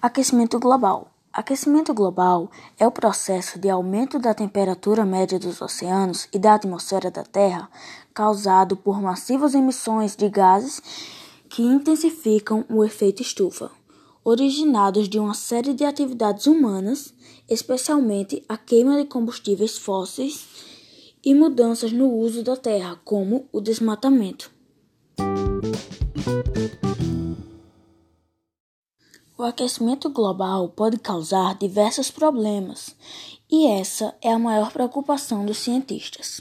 Aquecimento global. Aquecimento global é o processo de aumento da temperatura média dos oceanos e da atmosfera da Terra causado por massivas emissões de gases que intensificam o efeito estufa, originados de uma série de atividades humanas, especialmente a queima de combustíveis fósseis e mudanças no uso da terra, como o desmatamento. O aquecimento global pode causar diversos problemas, e essa é a maior preocupação dos cientistas.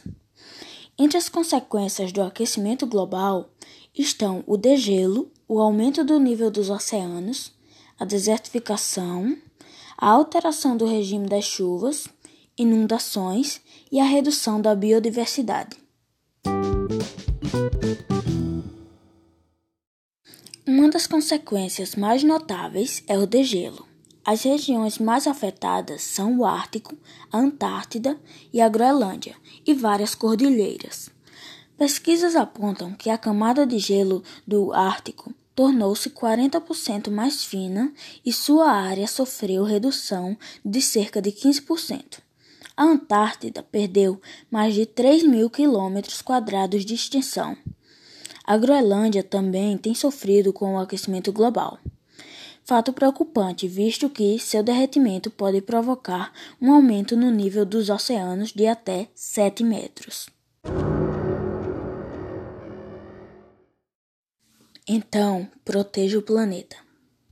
Entre as consequências do aquecimento global estão o degelo, o aumento do nível dos oceanos, a desertificação, a alteração do regime das chuvas, inundações e a redução da biodiversidade. Uma das consequências mais notáveis é o degelo. As regiões mais afetadas são o Ártico, a Antártida e a Groenlândia, e várias cordilheiras. Pesquisas apontam que a camada de gelo do Ártico tornou-se 40% mais fina e sua área sofreu redução de cerca de 15%. A Antártida perdeu mais de 3 mil quilômetros quadrados de extensão. A Groenlândia também tem sofrido com o aquecimento global. Fato preocupante, visto que seu derretimento pode provocar um aumento no nível dos oceanos de até 7 metros. Então, proteja o planeta.